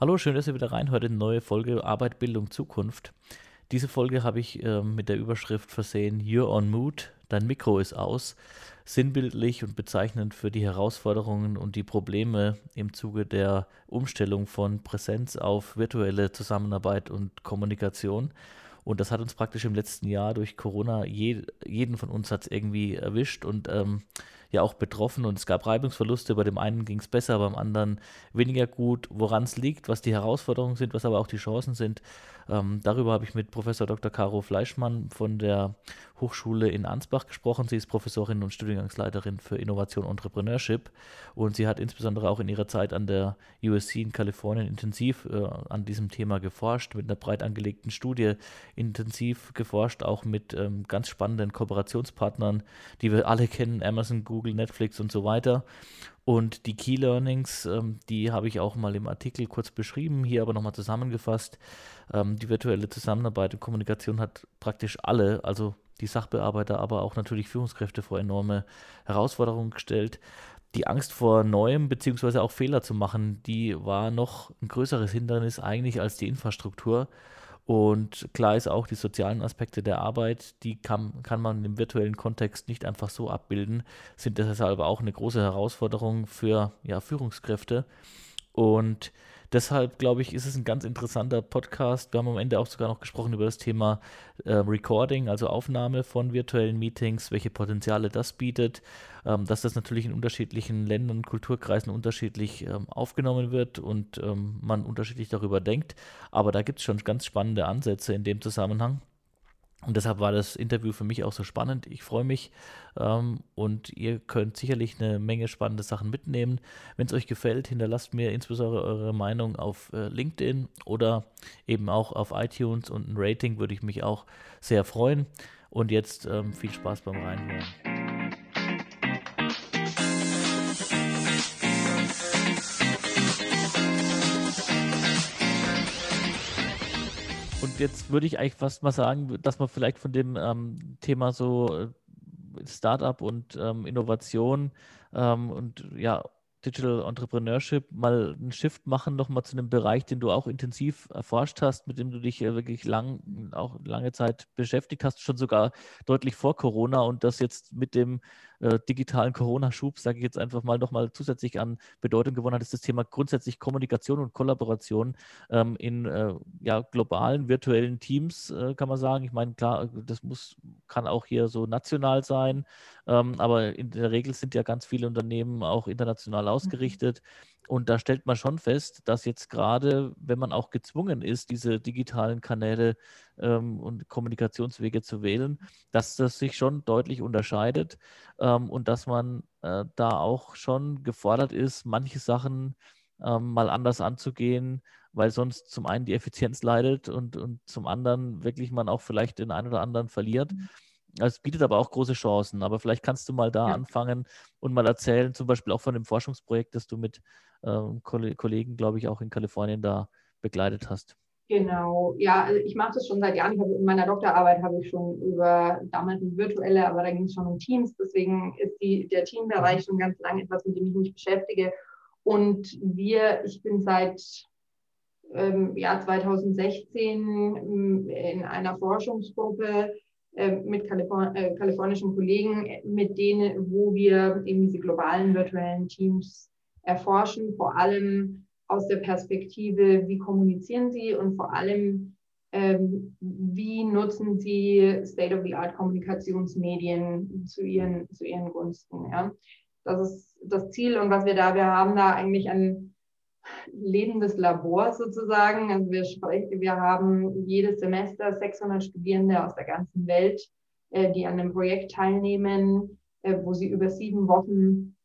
Hallo, schön, dass ihr wieder reinhört in eine neue Folge Arbeit, Bildung, Zukunft. Diese Folge habe ich äh, mit der Überschrift versehen You're on Mood, dein Mikro ist aus. Sinnbildlich und bezeichnend für die Herausforderungen und die Probleme im Zuge der Umstellung von Präsenz auf virtuelle Zusammenarbeit und Kommunikation. Und das hat uns praktisch im letzten Jahr durch Corona, je, jeden von uns hat es irgendwie erwischt und ähm, ja auch betroffen und es gab Reibungsverluste. Bei dem einen ging es besser, beim anderen weniger gut. Woran es liegt, was die Herausforderungen sind, was aber auch die Chancen sind, ähm, darüber habe ich mit Professor Dr. Caro Fleischmann von der Hochschule in Ansbach gesprochen. Sie ist Professorin und Studiengangsleiterin für Innovation und Entrepreneurship und sie hat insbesondere auch in ihrer Zeit an der USC in Kalifornien intensiv äh, an diesem Thema geforscht, mit einer breit angelegten Studie intensiv geforscht, auch mit ähm, ganz spannenden Kooperationspartnern, die wir alle kennen, Amazon, Google, Netflix und so weiter. Und die Key Learnings, ähm, die habe ich auch mal im Artikel kurz beschrieben, hier aber nochmal zusammengefasst. Ähm, die virtuelle Zusammenarbeit und Kommunikation hat praktisch alle, also die Sachbearbeiter, aber auch natürlich Führungskräfte vor enorme Herausforderungen gestellt. Die Angst vor Neuem beziehungsweise auch Fehler zu machen, die war noch ein größeres Hindernis eigentlich als die Infrastruktur. Und klar ist auch, die sozialen Aspekte der Arbeit, die kann, kann man im virtuellen Kontext nicht einfach so abbilden, sind deshalb auch eine große Herausforderung für ja, Führungskräfte. Und Deshalb glaube ich, ist es ein ganz interessanter Podcast. Wir haben am Ende auch sogar noch gesprochen über das Thema äh, Recording, also Aufnahme von virtuellen Meetings, welche Potenziale das bietet, ähm, dass das natürlich in unterschiedlichen Ländern und Kulturkreisen unterschiedlich ähm, aufgenommen wird und ähm, man unterschiedlich darüber denkt. Aber da gibt es schon ganz spannende Ansätze in dem Zusammenhang. Und deshalb war das Interview für mich auch so spannend. Ich freue mich ähm, und ihr könnt sicherlich eine Menge spannende Sachen mitnehmen. Wenn es euch gefällt, hinterlasst mir insbesondere eure Meinung auf äh, LinkedIn oder eben auch auf iTunes und ein Rating würde ich mich auch sehr freuen. Und jetzt ähm, viel Spaß beim Reinhören. Jetzt würde ich eigentlich fast mal sagen, dass man vielleicht von dem ähm, Thema so äh, Startup und ähm, Innovation ähm, und ja, Digital Entrepreneurship mal einen Shift machen, nochmal zu einem Bereich, den du auch intensiv erforscht hast, mit dem du dich äh, wirklich lang, auch lange Zeit beschäftigt hast, schon sogar deutlich vor Corona und das jetzt mit dem äh, digitalen Corona-Schub, sage ich jetzt einfach mal, nochmal zusätzlich an Bedeutung gewonnen hat, ist das Thema grundsätzlich Kommunikation und Kollaboration ähm, in äh, ja, globalen virtuellen Teams, äh, kann man sagen. Ich meine, klar, das muss, kann auch hier so national sein, ähm, aber in der Regel sind ja ganz viele Unternehmen auch international mhm. ausgerichtet. Und da stellt man schon fest, dass jetzt gerade, wenn man auch gezwungen ist, diese digitalen Kanäle ähm, und Kommunikationswege zu wählen, dass das sich schon deutlich unterscheidet ähm, und dass man äh, da auch schon gefordert ist, manche Sachen ähm, mal anders anzugehen, weil sonst zum einen die Effizienz leidet und, und zum anderen wirklich man auch vielleicht den einen oder anderen verliert. Mhm. Es bietet aber auch große Chancen. Aber vielleicht kannst du mal da ja. anfangen und mal erzählen, zum Beispiel auch von dem Forschungsprojekt, das du mit ähm, Kollegen, glaube ich, auch in Kalifornien da begleitet hast. Genau, ja, also ich mache das schon seit Jahren. In meiner Doktorarbeit habe ich schon über damals virtuelle, aber da ging es schon um Teams. Deswegen ist die, der Teambereich mhm. schon ganz lange etwas, mit dem ich mich beschäftige. Und wir, ich bin seit ähm, Jahr 2016 in einer Forschungsgruppe mit Kaliforn äh, kalifornischen Kollegen, mit denen, wo wir eben diese globalen virtuellen Teams erforschen, vor allem aus der Perspektive, wie kommunizieren sie und vor allem, ähm, wie nutzen sie State-of-the-Art-Kommunikationsmedien zu ihren, zu ihren Gunsten. Ja? Das ist das Ziel und was wir da, wir haben da eigentlich ein lebendes Labor sozusagen. Also wir, sprechen, wir haben jedes Semester 600 Studierende aus der ganzen Welt, äh, die an einem Projekt teilnehmen, äh, wo sie über sieben Wochen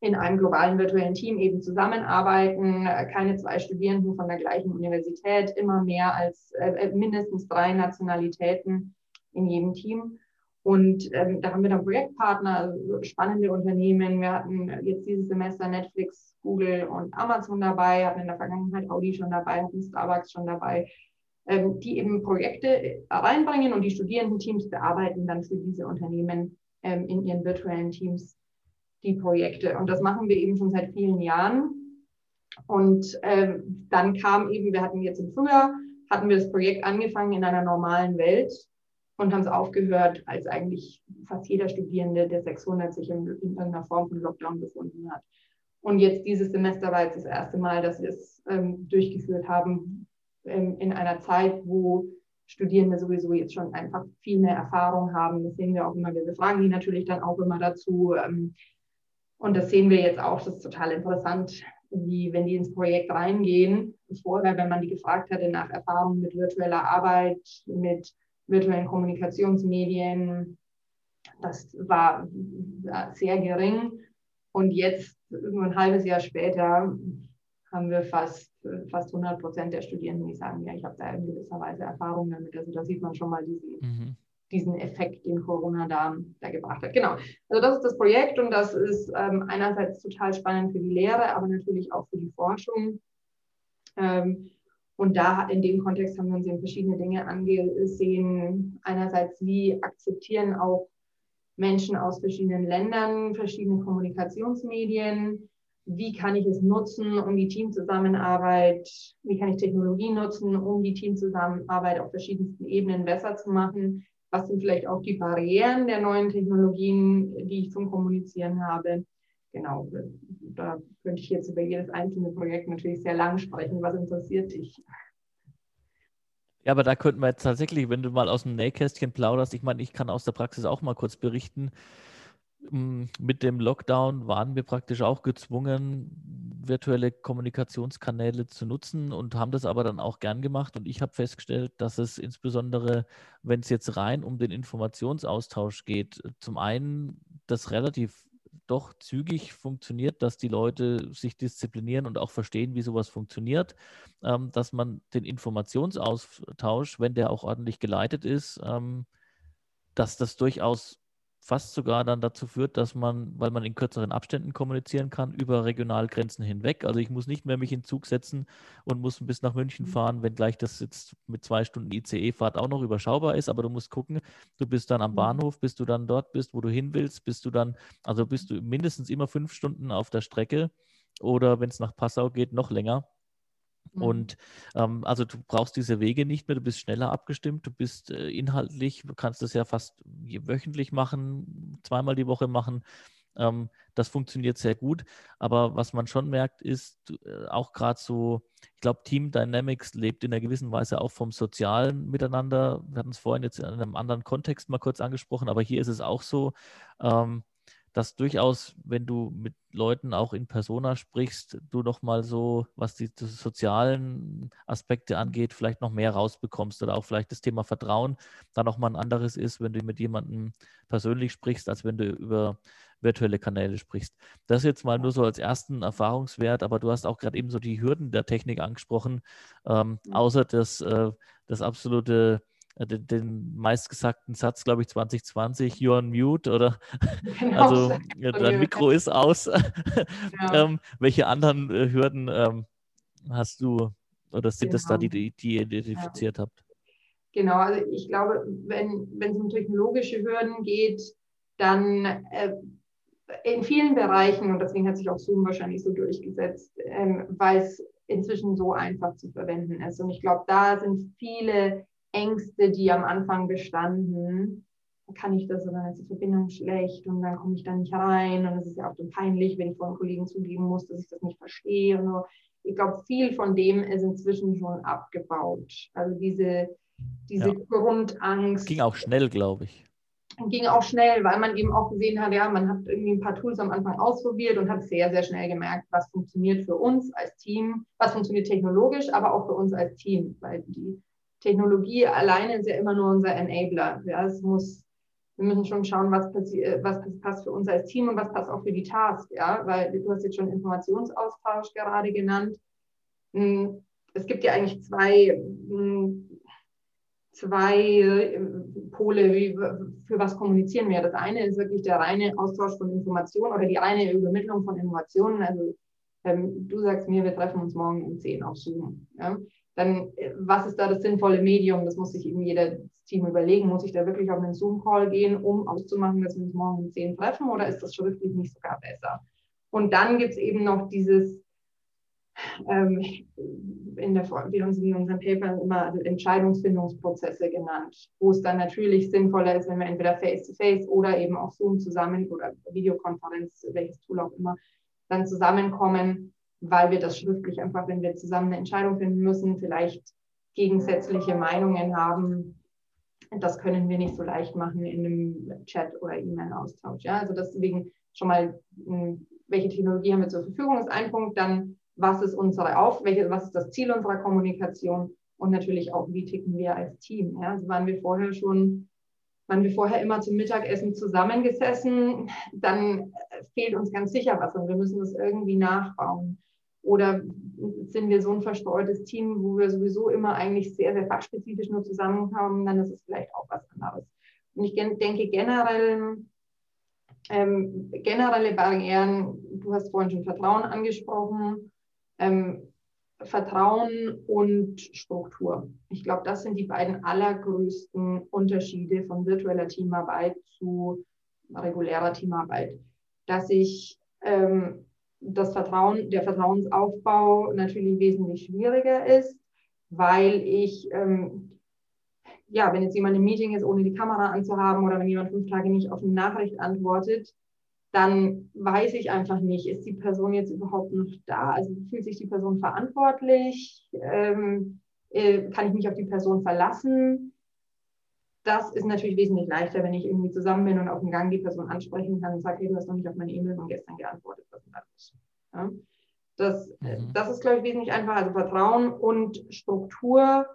in einem globalen virtuellen Team eben zusammenarbeiten, keine zwei Studierenden von der gleichen Universität, immer mehr als äh, mindestens drei Nationalitäten in jedem Team. Und ähm, da haben wir dann Projektpartner, also spannende Unternehmen. Wir hatten jetzt dieses Semester Netflix, Google und Amazon dabei, hatten in der Vergangenheit Audi schon dabei, hatten Starbucks schon dabei, ähm, die eben Projekte reinbringen und die Studierendenteams bearbeiten dann für diese Unternehmen ähm, in ihren virtuellen Teams die Projekte. Und das machen wir eben schon seit vielen Jahren. Und ähm, dann kam eben, wir hatten jetzt im Frühjahr, hatten wir das Projekt angefangen in einer normalen Welt und haben es aufgehört, als eigentlich fast jeder Studierende der 600 sich in, in irgendeiner Form von Lockdown befunden hat. Und jetzt dieses Semester war jetzt das erste Mal, dass wir es ähm, durchgeführt haben ähm, in einer Zeit, wo Studierende sowieso jetzt schon einfach viel mehr Erfahrung haben. Das sehen wir auch immer. Wir befragen die natürlich dann auch immer dazu. Ähm, und das sehen wir jetzt auch. Das ist total interessant, wie wenn die ins Projekt reingehen. Vorher, wenn man die gefragt hatte nach Erfahrungen mit virtueller Arbeit, mit virtuellen Kommunikationsmedien, das war sehr gering. Und jetzt, nur ein halbes Jahr später, haben wir fast, fast 100 Prozent der Studierenden, die sagen, ja, ich habe da in gewisser Weise Erfahrung damit. Also da sieht man schon mal diesen, mhm. diesen Effekt, den Corona da, da gebracht hat. Genau, also das ist das Projekt und das ist ähm, einerseits total spannend für die Lehre, aber natürlich auch für die Forschung. Ähm, und da in dem Kontext haben wir uns eben verschiedene Dinge angesehen. Einerseits, wie akzeptieren auch Menschen aus verschiedenen Ländern verschiedene Kommunikationsmedien? Wie kann ich es nutzen, um die Teamzusammenarbeit, wie kann ich Technologie nutzen, um die Teamzusammenarbeit auf verschiedensten Ebenen besser zu machen? Was sind vielleicht auch die Barrieren der neuen Technologien, die ich zum Kommunizieren habe? Genau, da könnte ich jetzt über jedes einzelne Projekt natürlich sehr lang sprechen. Was interessiert dich? Ja, aber da könnten wir jetzt tatsächlich, wenn du mal aus dem Nähkästchen plauderst, ich meine, ich kann aus der Praxis auch mal kurz berichten. Mm, mit dem Lockdown waren wir praktisch auch gezwungen, virtuelle Kommunikationskanäle zu nutzen und haben das aber dann auch gern gemacht. Und ich habe festgestellt, dass es insbesondere, wenn es jetzt rein um den Informationsaustausch geht, zum einen das relativ doch zügig funktioniert, dass die Leute sich disziplinieren und auch verstehen, wie sowas funktioniert, ähm, dass man den Informationsaustausch, wenn der auch ordentlich geleitet ist, ähm, dass das durchaus fast sogar dann dazu führt, dass man, weil man in kürzeren Abständen kommunizieren kann, über Regionalgrenzen hinweg. Also ich muss nicht mehr mich in Zug setzen und muss bis nach München mhm. fahren, wenngleich das jetzt mit zwei Stunden ICE-Fahrt auch noch überschaubar ist. Aber du musst gucken, du bist dann am mhm. Bahnhof, bis du dann dort bist, wo du hin willst, bist du dann, also bist du mindestens immer fünf Stunden auf der Strecke oder wenn es nach Passau geht, noch länger. Mhm. Und ähm, also du brauchst diese Wege nicht mehr, du bist schneller abgestimmt, du bist äh, inhaltlich, du kannst das ja fast wöchentlich machen, zweimal die Woche machen. Ähm, das funktioniert sehr gut. Aber was man schon merkt, ist äh, auch gerade so, ich glaube, Team Dynamics lebt in einer gewissen Weise auch vom sozialen Miteinander. Wir hatten es vorhin jetzt in einem anderen Kontext mal kurz angesprochen, aber hier ist es auch so. Ähm, dass durchaus, wenn du mit Leuten auch in Persona sprichst, du noch mal so, was die, die, sozialen Aspekte angeht, vielleicht noch mehr rausbekommst oder auch vielleicht das Thema Vertrauen dann noch mal ein anderes ist, wenn du mit jemandem persönlich sprichst, als wenn du über virtuelle Kanäle sprichst. Das jetzt mal nur so als ersten Erfahrungswert, aber du hast auch gerade eben so die Hürden der Technik angesprochen, ähm, mhm. außer das, äh, das absolute den, den meistgesagten Satz, glaube ich, 2020, you're on mute oder genau, also ja, dein Mikro ist aus. Ja. ähm, welche anderen äh, Hürden ähm, hast du oder sind genau. das da, die, die, die ihr identifiziert ja. habt? Genau, also ich glaube, wenn, wenn es um technologische Hürden geht, dann äh, in vielen Bereichen, und deswegen hat sich auch Zoom wahrscheinlich so durchgesetzt, ähm, weil es inzwischen so einfach zu verwenden ist. Und ich glaube, da sind viele Ängste, die am Anfang bestanden. Kann ich das oder dann ist die Verbindung schlecht und dann komme ich da nicht rein und es ist ja auch so peinlich, wenn ich vor einem Kollegen zugeben muss, dass ich das nicht verstehe. Und so. Ich glaube, viel von dem ist inzwischen schon abgebaut. Also diese, diese ja. Grundangst. Ging auch schnell, glaube ich. Ging auch schnell, weil man eben auch gesehen hat, ja, man hat irgendwie ein paar Tools am Anfang ausprobiert und hat sehr, sehr schnell gemerkt, was funktioniert für uns als Team, was funktioniert technologisch, aber auch für uns als Team, weil die Technologie alleine ist ja immer nur unser Enabler. Ja, es muss, wir müssen schon schauen, was, passiert, was passt für uns als Team und was passt auch für die Task. Ja, weil du hast jetzt schon Informationsaustausch gerade genannt. Hm, es gibt ja eigentlich zwei, hm, zwei äh, Pole, wie, für was kommunizieren wir. Das eine ist wirklich der reine Austausch von Informationen oder die reine Übermittlung von Informationen. Also ähm, du sagst mir, wir treffen uns morgen um 10 auf Zoom. Ja? dann äh, was ist da das sinnvolle Medium? Das muss sich eben jeder Team überlegen. Muss ich da wirklich auf einen Zoom-Call gehen, um auszumachen, dass wir uns morgen um 10 treffen oder ist das schriftlich nicht sogar besser? Und dann gibt es eben noch dieses, ähm, in, der, wir uns in unserem Paper immer Entscheidungsfindungsprozesse genannt, wo es dann natürlich sinnvoller ist, wenn wir entweder Face-to-Face -face oder eben auf Zoom zusammen oder Videokonferenz, welches Tool auch immer, dann zusammenkommen, weil wir das schriftlich einfach, wenn wir zusammen eine Entscheidung finden müssen, vielleicht gegensätzliche Meinungen haben. Das können wir nicht so leicht machen in einem Chat oder E-Mail-Austausch. Ja? Also deswegen schon mal, hm, welche Technologie haben wir zur Verfügung, ist ein Punkt. Dann was ist unsere Auf, welche, was ist das Ziel unserer Kommunikation und natürlich auch, wie ticken wir als Team. Ja? Also waren wir vorher schon, waren wir vorher immer zum Mittagessen zusammengesessen, dann fehlt uns ganz sicher was und wir müssen das irgendwie nachbauen. Oder sind wir so ein verstreutes Team, wo wir sowieso immer eigentlich sehr, sehr fachspezifisch nur zusammenkommen, dann ist es vielleicht auch was anderes. Und ich denke generell, ähm, generelle Barrieren, du hast vorhin schon Vertrauen angesprochen, ähm, Vertrauen und Struktur. Ich glaube, das sind die beiden allergrößten Unterschiede von virtueller Teamarbeit zu regulärer Teamarbeit. Dass ich ähm, das Vertrauen, der Vertrauensaufbau natürlich wesentlich schwieriger ist, weil ich, ähm, ja, wenn jetzt jemand im Meeting ist, ohne die Kamera anzuhaben oder wenn jemand fünf Tage nicht auf eine Nachricht antwortet, dann weiß ich einfach nicht, ist die Person jetzt überhaupt noch da? Also fühlt sich die Person verantwortlich? Ähm, äh, kann ich mich auf die Person verlassen? Das ist natürlich wesentlich leichter, wenn ich irgendwie zusammen bin und auf dem Gang die Person ansprechen kann und sage, hey, du hast noch nicht auf meine E-Mail von gestern geantwortet. Was ist das? Ja? Das, mhm. das ist, glaube ich, wesentlich einfacher. Also Vertrauen und Struktur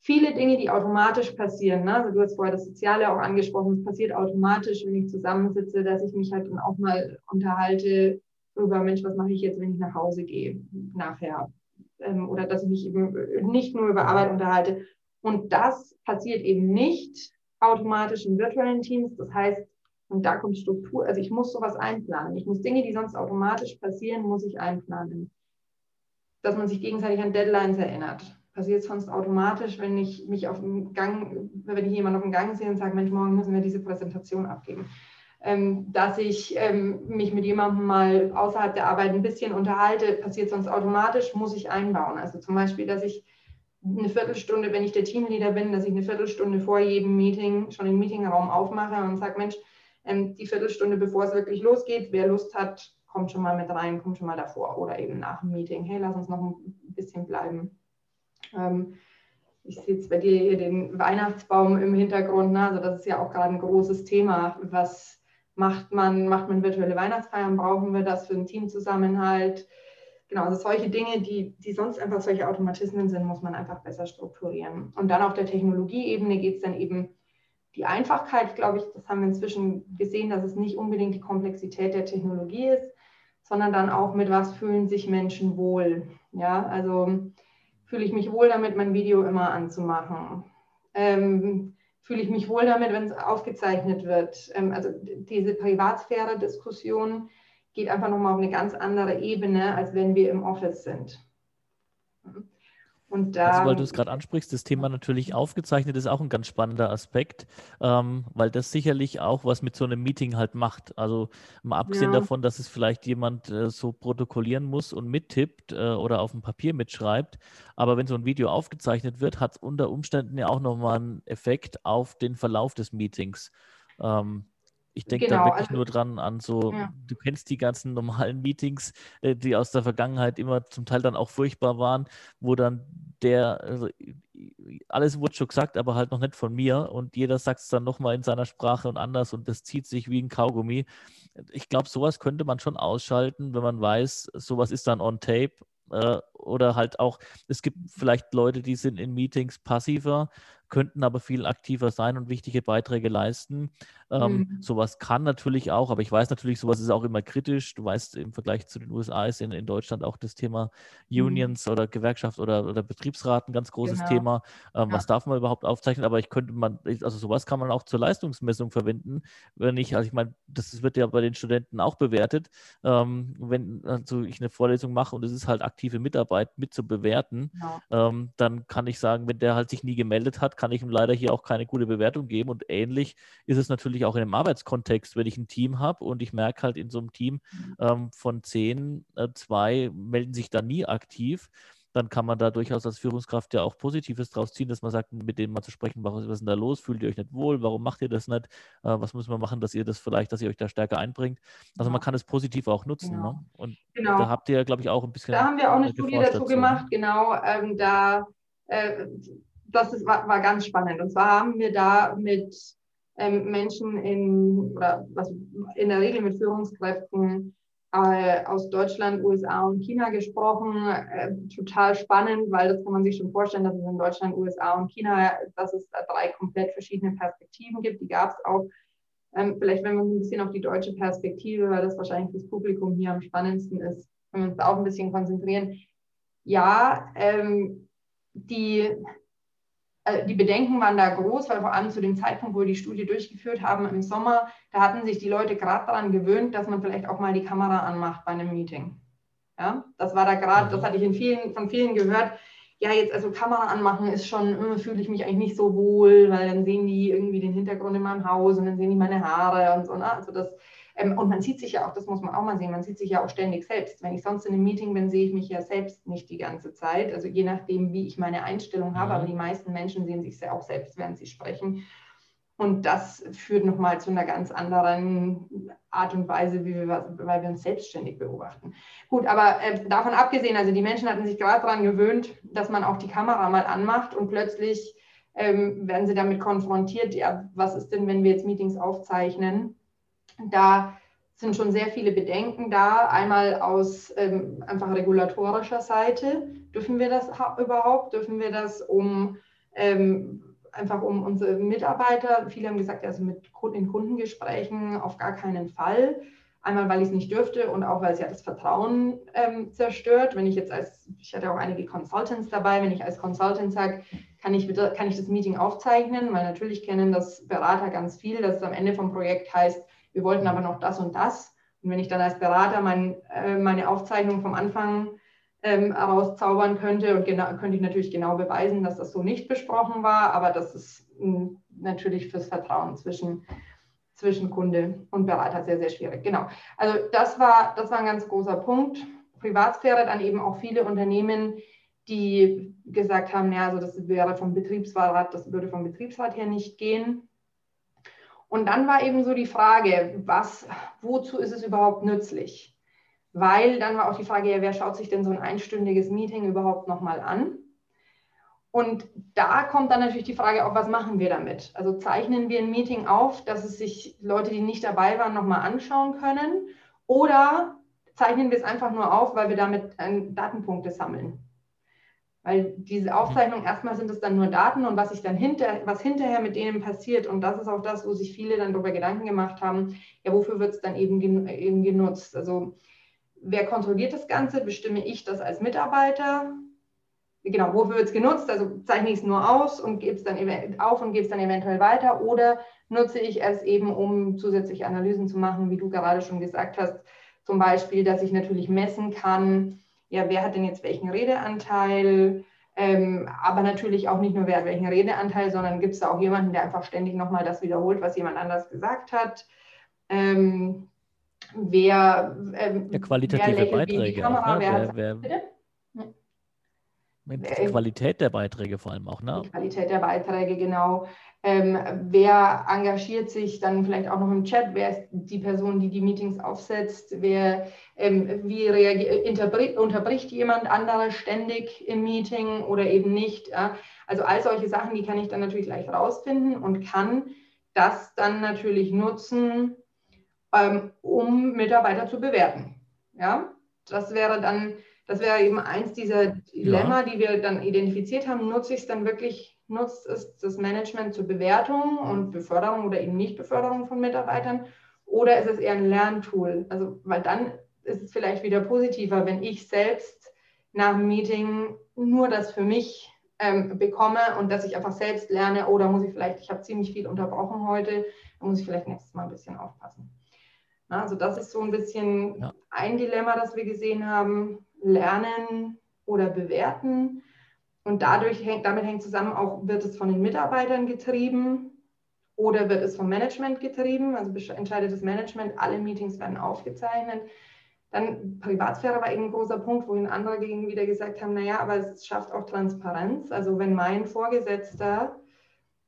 viele Dinge, die automatisch passieren. Ne? Also du hast vorher das Soziale auch angesprochen, es passiert automatisch, wenn ich zusammensitze, dass ich mich halt dann auch mal unterhalte über, Mensch, was mache ich jetzt, wenn ich nach Hause gehe nachher? Ähm, oder dass ich mich eben nicht nur über Arbeit unterhalte. Und das passiert eben nicht automatisch in virtuellen Teams. Das heißt, und da kommt Struktur, also ich muss sowas einplanen. Ich muss Dinge, die sonst automatisch passieren, muss ich einplanen. Dass man sich gegenseitig an Deadlines erinnert passiert sonst automatisch, wenn ich mich auf dem Gang, wenn ich jemanden auf dem Gang sehe und sage, Mensch, morgen müssen wir diese Präsentation abgeben. Ähm, dass ich ähm, mich mit jemandem mal außerhalb der Arbeit ein bisschen unterhalte, passiert sonst automatisch, muss ich einbauen. Also zum Beispiel, dass ich eine Viertelstunde, wenn ich der Teamleader bin, dass ich eine Viertelstunde vor jedem Meeting schon den Meetingraum aufmache und sage, Mensch, ähm, die Viertelstunde, bevor es wirklich losgeht, wer Lust hat, kommt schon mal mit rein, kommt schon mal davor oder eben nach dem Meeting. Hey, lass uns noch ein bisschen bleiben. Ähm, ich sehe jetzt bei dir hier den Weihnachtsbaum im Hintergrund. Ne? Also das ist ja auch gerade ein großes Thema. Was macht man? Macht man virtuelle Weihnachtsfeiern? Brauchen wir das für einen Teamzusammenhalt? Genau, also solche Dinge, die, die sonst einfach solche Automatismen sind, muss man einfach besser strukturieren. Und dann auf der Technologieebene geht es dann eben die Einfachkeit, glaube ich, das haben wir inzwischen gesehen, dass es nicht unbedingt die Komplexität der Technologie ist, sondern dann auch mit was fühlen sich Menschen wohl. Ja, also Fühle ich mich wohl damit, mein Video immer anzumachen? Ähm, fühle ich mich wohl damit, wenn es aufgezeichnet wird? Ähm, also diese Privatsphäre-Diskussion geht einfach nochmal auf eine ganz andere Ebene, als wenn wir im Office sind. Und da, also, weil du es gerade ansprichst, das Thema natürlich aufgezeichnet ist auch ein ganz spannender Aspekt, ähm, weil das sicherlich auch was mit so einem Meeting halt macht. Also mal abgesehen ja. davon, dass es vielleicht jemand äh, so protokollieren muss und mittippt äh, oder auf dem Papier mitschreibt, aber wenn so ein Video aufgezeichnet wird, hat es unter Umständen ja auch nochmal einen Effekt auf den Verlauf des Meetings. Ähm, ich denke genau, da wirklich also, nur dran an so, ja. du kennst die ganzen normalen Meetings, äh, die aus der Vergangenheit immer zum Teil dann auch furchtbar waren, wo dann der, also, alles wurde schon gesagt, aber halt noch nicht von mir und jeder sagt es dann nochmal in seiner Sprache und anders und das zieht sich wie ein Kaugummi. Ich glaube, sowas könnte man schon ausschalten, wenn man weiß, sowas ist dann on tape äh, oder halt auch, es gibt vielleicht Leute, die sind in Meetings passiver, könnten aber viel aktiver sein und wichtige Beiträge leisten. Ähm, mhm. Sowas kann natürlich auch, aber ich weiß natürlich, sowas ist auch immer kritisch. Du weißt, im Vergleich zu den USA ist in, in Deutschland auch das Thema mhm. Unions mhm. oder Gewerkschaft oder, oder Betriebsrat ein ganz großes genau. Thema. Ähm, ja. Was darf man überhaupt aufzeichnen? Aber ich könnte man, also sowas kann man auch zur Leistungsmessung verwenden. Wenn ich, also ich meine, das wird ja bei den Studenten auch bewertet. Ähm, wenn also ich eine Vorlesung mache und es ist halt aktive Mitarbeit mit zu bewerten, genau. ähm, dann kann ich sagen, wenn der halt sich nie gemeldet hat, kann ich ihm leider hier auch keine gute Bewertung geben. Und ähnlich ist es natürlich auch in einem Arbeitskontext, wenn ich ein Team habe und ich merke halt in so einem Team ähm, von zehn, äh, zwei melden sich da nie aktiv dann kann man da durchaus als Führungskraft ja auch Positives draus ziehen, dass man sagt, mit denen mal zu sprechen, was, was ist denn da los, fühlt ihr euch nicht wohl, warum macht ihr das nicht, äh, was muss man machen, dass ihr das vielleicht, dass ihr euch da stärker einbringt. Also ja. man kann es positiv auch nutzen. Genau. Ne? Und genau. da habt ihr, glaube ich, auch ein bisschen. Da haben wir auch eine Studie dazu gemacht, genau. Ähm, da, äh, das ist, war, war ganz spannend. Und zwar haben wir da mit ähm, Menschen in, oder was, in der Regel mit Führungskräften äh, aus Deutschland, USA und China gesprochen. Äh, total spannend, weil das kann man sich schon vorstellen, dass es in Deutschland, USA und China, dass es drei komplett verschiedene Perspektiven gibt. Die gab es auch. Ähm, vielleicht, wenn uns ein bisschen auf die deutsche Perspektive, weil das wahrscheinlich das Publikum hier am spannendsten ist, wenn wir uns da auch ein bisschen konzentrieren. Ja, ähm, die die Bedenken waren da groß, weil vor allem zu dem Zeitpunkt, wo wir die Studie durchgeführt haben im Sommer, da hatten sich die Leute gerade daran gewöhnt, dass man vielleicht auch mal die Kamera anmacht bei einem Meeting. Ja, das war da gerade, das hatte ich in vielen, von vielen gehört. Ja, jetzt also Kamera anmachen ist schon, äh, fühle ich mich eigentlich nicht so wohl, weil dann sehen die irgendwie den Hintergrund in meinem Haus und dann sehen die meine Haare und so. Ne? Also das, und man sieht sich ja auch, das muss man auch mal sehen, man sieht sich ja auch ständig selbst. Wenn ich sonst in einem Meeting bin, sehe ich mich ja selbst nicht die ganze Zeit. Also je nachdem, wie ich meine Einstellung habe, mhm. aber die meisten Menschen sehen sich ja auch selbst, während sie sprechen. Und das führt nochmal zu einer ganz anderen Art und Weise, wie wir, weil wir uns selbstständig beobachten. Gut, aber äh, davon abgesehen, also die Menschen hatten sich gerade daran gewöhnt, dass man auch die Kamera mal anmacht und plötzlich ähm, werden sie damit konfrontiert, ja, was ist denn, wenn wir jetzt Meetings aufzeichnen? Da sind schon sehr viele Bedenken da. Einmal aus ähm, einfach regulatorischer Seite. Dürfen wir das überhaupt? Dürfen wir das um ähm, einfach um unsere Mitarbeiter? Viele haben gesagt, also mit in Kundengesprächen auf gar keinen Fall. Einmal, weil ich es nicht dürfte und auch, weil es ja das Vertrauen ähm, zerstört. Wenn ich jetzt als, ich hatte auch einige Consultants dabei, wenn ich als Consultant sage, kann ich, kann ich das Meeting aufzeichnen, weil natürlich kennen das Berater ganz viel, dass es am Ende vom Projekt heißt, wir wollten aber noch das und das. Und wenn ich dann als Berater mein, äh, meine Aufzeichnung vom Anfang ähm, herauszaubern könnte und genau, könnte ich natürlich genau beweisen, dass das so nicht besprochen war, aber das ist mh, hm, natürlich fürs Vertrauen zwischen, zwischen Kunde und Berater sehr, sehr schwierig. Genau. Also das war, das war ein ganz großer Punkt. Privatsphäre, dann eben auch viele Unternehmen, die gesagt haben, ja, also das wäre vom Betriebsrat, das würde vom Betriebsrat her nicht gehen. Und dann war eben so die Frage, was, wozu ist es überhaupt nützlich? Weil dann war auch die Frage, ja, wer schaut sich denn so ein einstündiges Meeting überhaupt nochmal an? Und da kommt dann natürlich die Frage auf, was machen wir damit? Also zeichnen wir ein Meeting auf, dass es sich Leute, die nicht dabei waren, nochmal anschauen können? Oder zeichnen wir es einfach nur auf, weil wir damit Datenpunkte sammeln? Weil diese Aufzeichnung, erstmal sind es dann nur Daten und was sich dann hinter, was hinterher mit denen passiert, und das ist auch das, wo sich viele dann darüber Gedanken gemacht haben, ja, wofür wird es dann eben, eben genutzt? Also wer kontrolliert das Ganze? Bestimme ich das als Mitarbeiter? Genau, wofür wird es genutzt? Also zeichne ich es nur aus und gebe es dann auf und gebe es dann eventuell weiter oder nutze ich es eben, um zusätzliche Analysen zu machen, wie du gerade schon gesagt hast, zum Beispiel, dass ich natürlich messen kann, ja, wer hat denn jetzt welchen Redeanteil? Ähm, aber natürlich auch nicht nur, wer hat welchen Redeanteil, sondern gibt es da auch jemanden, der einfach ständig nochmal das wiederholt, was jemand anders gesagt hat? Ähm, wer, ähm, ja, qualitative wer Beiträge. Kamera, auch, ne? wer, wer, die Qualität der Beiträge vor allem auch, ne? Die Qualität der Beiträge, genau. Ähm, wer engagiert sich dann vielleicht auch noch im Chat? Wer ist die Person, die die Meetings aufsetzt? Wer, ähm, wie reagiert, unterbricht jemand andere ständig im Meeting oder eben nicht? Ja? Also all solche Sachen, die kann ich dann natürlich leicht rausfinden und kann das dann natürlich nutzen, ähm, um Mitarbeiter zu bewerten. Ja, das wäre dann, das wäre eben eins dieser Dilemma, ja. die wir dann identifiziert haben. Nutze ich es dann wirklich nutzt es das Management zur Bewertung und Beförderung oder eben nicht Beförderung von Mitarbeitern? Oder ist es eher ein Lerntool? Also, weil dann ist es vielleicht wieder positiver, wenn ich selbst nach dem Meeting nur das für mich ähm, bekomme und dass ich einfach selbst lerne, oder oh, muss ich vielleicht, ich habe ziemlich viel unterbrochen heute, da muss ich vielleicht nächstes Mal ein bisschen aufpassen. Na, also das ist so ein bisschen ja. ein Dilemma, das wir gesehen haben, lernen oder bewerten. Und dadurch hängt, damit hängt zusammen auch, wird es von den Mitarbeitern getrieben oder wird es vom Management getrieben? Also entscheidet das Management, alle Meetings werden aufgezeichnet. Dann Privatsphäre war eben ein großer Punkt, wohin andere gegen wieder gesagt haben, naja, aber es schafft auch Transparenz. Also wenn mein Vorgesetzter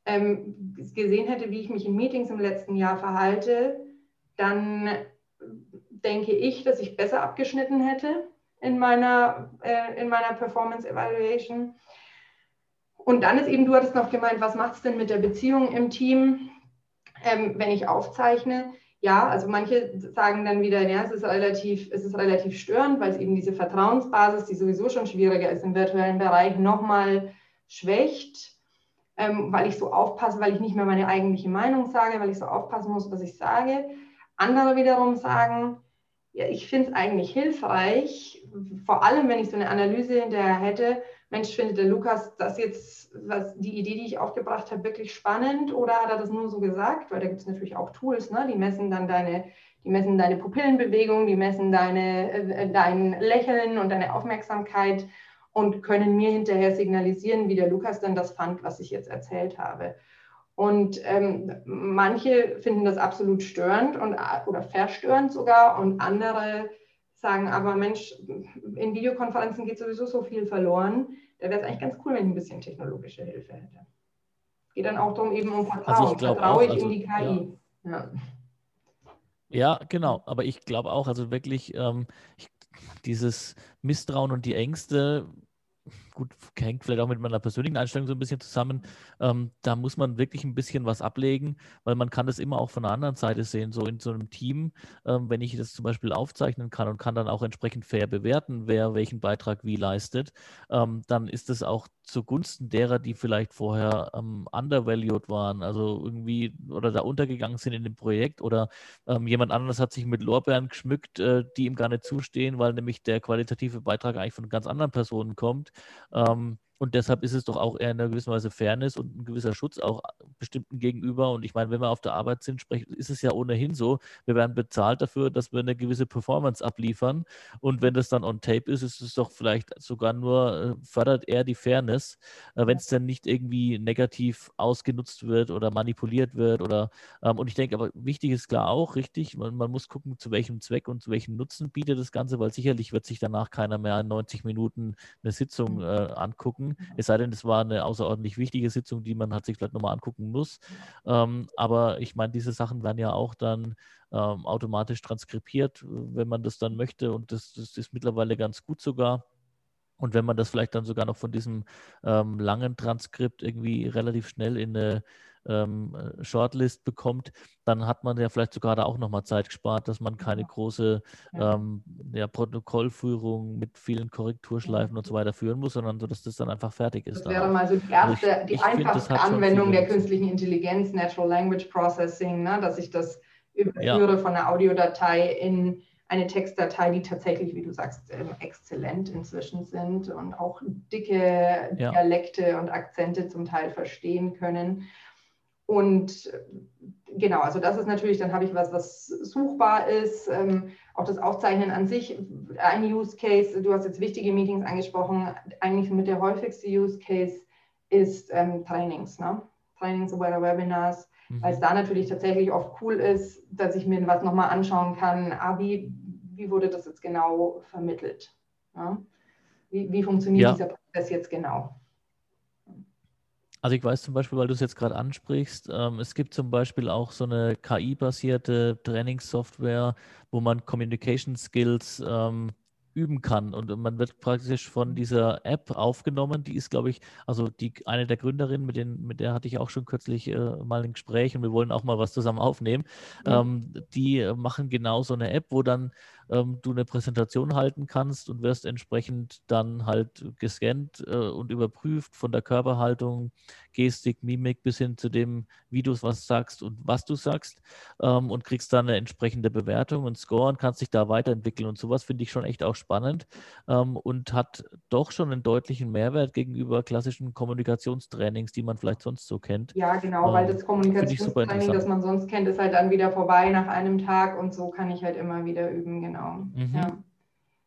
ähm, gesehen hätte, wie ich mich in Meetings im letzten Jahr verhalte, dann denke ich, dass ich besser abgeschnitten hätte in meiner, äh, in meiner Performance Evaluation. Und dann ist eben, du hattest noch gemeint, was macht es denn mit der Beziehung im Team, ähm, wenn ich aufzeichne? Ja, also manche sagen dann wieder, ja, es ist relativ, es ist relativ störend, weil es eben diese Vertrauensbasis, die sowieso schon schwieriger ist im virtuellen Bereich, nochmal schwächt, ähm, weil ich so aufpasse, weil ich nicht mehr meine eigentliche Meinung sage, weil ich so aufpassen muss, was ich sage. Andere wiederum sagen, ja, ich finde es eigentlich hilfreich, vor allem wenn ich so eine Analyse hinterher hätte, Mensch, findet der Lukas das jetzt, was die Idee, die ich aufgebracht habe, wirklich spannend oder hat er das nur so gesagt? Weil da gibt es natürlich auch Tools, ne? die messen dann deine, die messen deine Pupillenbewegung, die messen deine, äh, dein Lächeln und deine Aufmerksamkeit und können mir hinterher signalisieren, wie der Lukas dann das fand, was ich jetzt erzählt habe. Und ähm, manche finden das absolut störend und, oder verstörend sogar und andere sagen aber, Mensch, in Videokonferenzen geht sowieso so viel verloren. Da wäre es eigentlich ganz cool, wenn ich ein bisschen technologische Hilfe hätte. Geht dann auch darum, eben um Vertrauen. Also ich Vertraue ich also, in die KI? Ja. ja. ja genau. Aber ich glaube auch, also wirklich ähm, ich, dieses Misstrauen und die Ängste, gut, hängt vielleicht auch mit meiner persönlichen Einstellung so ein bisschen zusammen. Ähm, da muss man wirklich ein bisschen was ablegen, weil man kann das immer auch von der anderen Seite sehen. So in so einem Team, ähm, wenn ich das zum Beispiel aufzeichnen kann und kann dann auch entsprechend fair bewerten, wer welchen Beitrag wie leistet, ähm, dann ist das auch zugunsten derer, die vielleicht vorher ähm, undervalued waren, also irgendwie oder da untergegangen sind in dem Projekt oder ähm, jemand anderes hat sich mit Lorbeeren geschmückt, äh, die ihm gar nicht zustehen, weil nämlich der qualitative Beitrag eigentlich von ganz anderen Personen kommt. Ähm, und deshalb ist es doch auch eher in einer gewissen Weise Fairness und ein gewisser Schutz auch bestimmten gegenüber. Und ich meine, wenn wir auf der Arbeit sind, ist es ja ohnehin so, wir werden bezahlt dafür, dass wir eine gewisse Performance abliefern. Und wenn das dann on tape ist, ist es doch vielleicht sogar nur, äh, fördert eher die Fairness, äh, wenn es dann nicht irgendwie negativ ausgenutzt wird oder manipuliert wird. Oder, ähm, und ich denke, aber wichtig ist klar auch, richtig, man, man muss gucken, zu welchem Zweck und zu welchem Nutzen bietet das Ganze, weil sicherlich wird sich danach keiner mehr in 90 Minuten eine Sitzung äh, angucken. Es sei denn, es war eine außerordentlich wichtige Sitzung, die man hat sich vielleicht nochmal angucken muss. Ähm, aber ich meine, diese Sachen werden ja auch dann ähm, automatisch transkribiert, wenn man das dann möchte. Und das, das ist mittlerweile ganz gut sogar. Und wenn man das vielleicht dann sogar noch von diesem ähm, langen Transkript irgendwie relativ schnell in eine ähm, äh, Shortlist bekommt, dann hat man ja vielleicht sogar da auch nochmal Zeit gespart, dass man keine große ähm, ja, Protokollführung mit vielen Korrekturschleifen und so weiter führen muss, sondern so, dass das dann einfach fertig ist. Das wäre mal so die erste, also ich, die ich einfachste Anwendung der künstlichen Intelligenz, Natural Language Processing, ne, dass ich das überführe ja. von einer Audiodatei in eine Textdatei, die tatsächlich, wie du sagst, ähm, exzellent inzwischen sind und auch dicke Dialekte ja. und Akzente zum Teil verstehen können. Und äh, genau, also das ist natürlich, dann habe ich was, was suchbar ist. Ähm, auch das Aufzeichnen an sich, ein Use Case, du hast jetzt wichtige Meetings angesprochen, eigentlich mit der häufigste Use Case ist ähm, Trainings, ne? Trainings oder Webinars, mhm. weil es da natürlich tatsächlich oft cool ist, dass ich mir was nochmal anschauen kann, ah, wie, wie wurde das jetzt genau vermittelt? Ne? Wie, wie funktioniert ja. dieser Prozess jetzt genau? Also ich weiß zum Beispiel, weil du es jetzt gerade ansprichst, ähm, es gibt zum Beispiel auch so eine KI-basierte Trainingssoftware, wo man Communication Skills ähm, üben kann. Und man wird praktisch von dieser App aufgenommen. Die ist, glaube ich, also die eine der Gründerinnen, mit, den, mit der hatte ich auch schon kürzlich äh, mal ein Gespräch und wir wollen auch mal was zusammen aufnehmen. Mhm. Ähm, die machen genau so eine App, wo dann ähm, du eine Präsentation halten kannst und wirst entsprechend dann halt gescannt äh, und überprüft von der Körperhaltung, Gestik, Mimik bis hin zu dem, wie du was sagst und was du sagst ähm, und kriegst dann eine entsprechende Bewertung und Score und kannst dich da weiterentwickeln. Und sowas finde ich schon echt auch spannend ähm, und hat doch schon einen deutlichen Mehrwert gegenüber klassischen Kommunikationstrainings, die man vielleicht sonst so kennt. Ja, genau, weil ähm, das Kommunikationstraining, das man sonst kennt, ist halt dann wieder vorbei nach einem Tag und so kann ich halt immer wieder üben, genau. Mhm. Ja.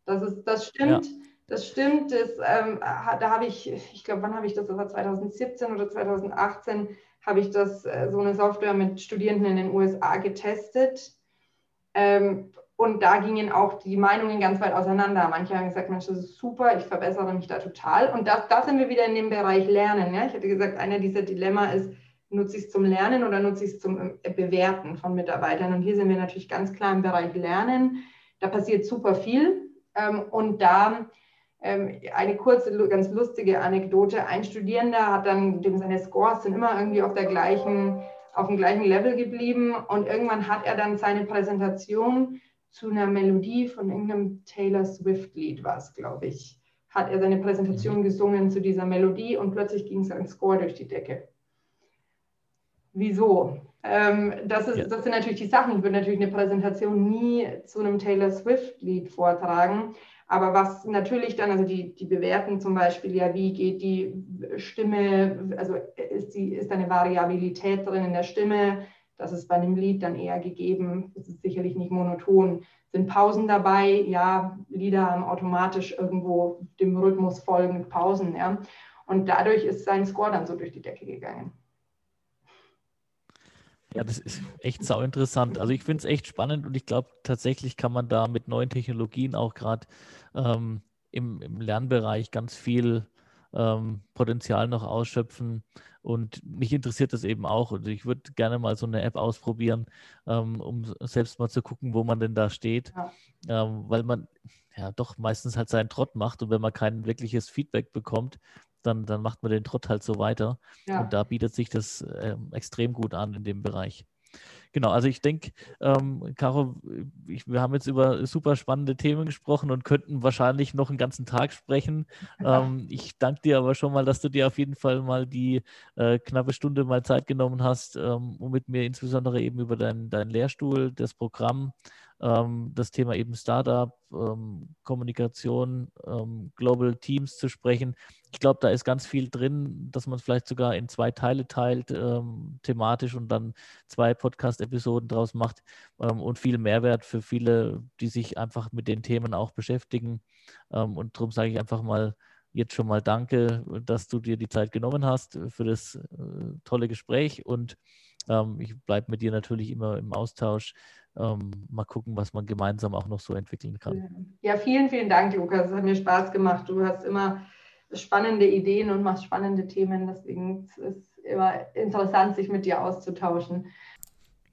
Das, ist, das stimmt. Ja. Das stimmt. Das, ähm, da habe ich, ich glaube, wann habe ich das? Das war 2017 oder 2018 habe ich das äh, so eine Software mit Studierenden in den USA getestet. Ähm, und da gingen auch die Meinungen ganz weit auseinander. Manche haben gesagt, Mensch, das ist super, ich verbessere mich da total. Und da, da sind wir wieder in dem Bereich Lernen. Ja? Ich hatte gesagt, einer dieser Dilemma ist, nutze ich es zum Lernen oder nutze ich es zum äh, Bewerten von Mitarbeitern? Und hier sind wir natürlich ganz klar im Bereich Lernen. Da passiert super viel. Ähm, und da ähm, eine kurze, ganz lustige Anekdote. Ein Studierender hat dann, dem seine Scores sind immer irgendwie auf der gleichen, auf dem gleichen Level geblieben. Und irgendwann hat er dann seine Präsentation zu einer Melodie von irgendeinem Taylor Swift-Lied, war es, glaube ich, hat er seine Präsentation mhm. gesungen zu dieser Melodie und plötzlich ging sein Score durch die Decke. Wieso? Ähm, das, ist, ja. das sind natürlich die Sachen. Ich würde natürlich eine Präsentation nie zu einem Taylor Swift-Lied vortragen. Aber was natürlich dann, also die, die bewerten zum Beispiel ja, wie geht die Stimme, also ist, die, ist eine Variabilität drin in der Stimme, das ist bei einem Lied dann eher gegeben. Es ist sicherlich nicht monoton. Sind Pausen dabei? Ja, Lieder haben automatisch irgendwo dem Rhythmus folgend Pausen. Ja. Und dadurch ist sein Score dann so durch die Decke gegangen. Ja, das ist echt sau interessant. Also ich finde es echt spannend und ich glaube, tatsächlich kann man da mit neuen Technologien auch gerade ähm, im, im, Lernbereich ganz viel ähm, Potenzial noch ausschöpfen. Und mich interessiert das eben auch. Und ich würde gerne mal so eine App ausprobieren, ähm, um selbst mal zu gucken, wo man denn da steht. Ja. Ähm, weil man ja doch meistens halt seinen Trott macht und wenn man kein wirkliches Feedback bekommt, dann, dann macht man den Trott halt so weiter. Ja. Und da bietet sich das äh, extrem gut an in dem Bereich. Genau, also ich denke, ähm, Caro, ich, wir haben jetzt über super spannende Themen gesprochen und könnten wahrscheinlich noch einen ganzen Tag sprechen. Ähm, ich danke dir aber schon mal, dass du dir auf jeden Fall mal die äh, knappe Stunde mal Zeit genommen hast, ähm, um mit mir insbesondere eben über deinen dein Lehrstuhl, das Programm ähm, das Thema eben Startup, ähm, Kommunikation, ähm, Global Teams zu sprechen. Ich glaube, da ist ganz viel drin, dass man es vielleicht sogar in zwei Teile teilt, ähm, thematisch und dann zwei Podcast-Episoden draus macht ähm, und viel Mehrwert für viele, die sich einfach mit den Themen auch beschäftigen. Ähm, und darum sage ich einfach mal, jetzt schon mal danke, dass du dir die Zeit genommen hast für das äh, tolle Gespräch und ähm, ich bleibe mit dir natürlich immer im Austausch ähm, mal gucken, was man gemeinsam auch noch so entwickeln kann. Ja, vielen, vielen Dank, Lukas. Es hat mir Spaß gemacht. Du hast immer spannende Ideen und machst spannende Themen. Deswegen ist es immer interessant, sich mit dir auszutauschen.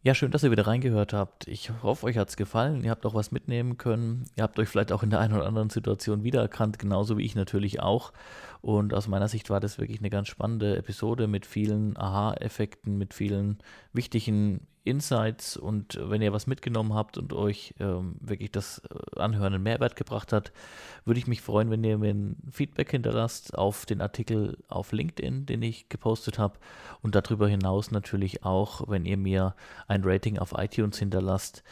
Ja, schön, dass ihr wieder reingehört habt. Ich hoffe, euch hat es gefallen. Ihr habt auch was mitnehmen können. Ihr habt euch vielleicht auch in der einen oder anderen Situation wiedererkannt, genauso wie ich natürlich auch. Und aus meiner Sicht war das wirklich eine ganz spannende Episode mit vielen Aha-Effekten, mit vielen wichtigen Insights. Und wenn ihr was mitgenommen habt und euch ähm, wirklich das äh, Anhören einen Mehrwert gebracht hat, würde ich mich freuen, wenn ihr mir ein Feedback hinterlasst auf den Artikel auf LinkedIn, den ich gepostet habe. Und darüber hinaus natürlich auch, wenn ihr mir ein Rating auf iTunes hinterlasst.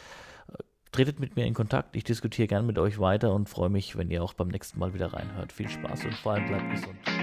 Tretet mit mir in Kontakt. Ich diskutiere gern mit euch weiter und freue mich, wenn ihr auch beim nächsten Mal wieder reinhört. Viel Spaß und vor allem bleibt gesund.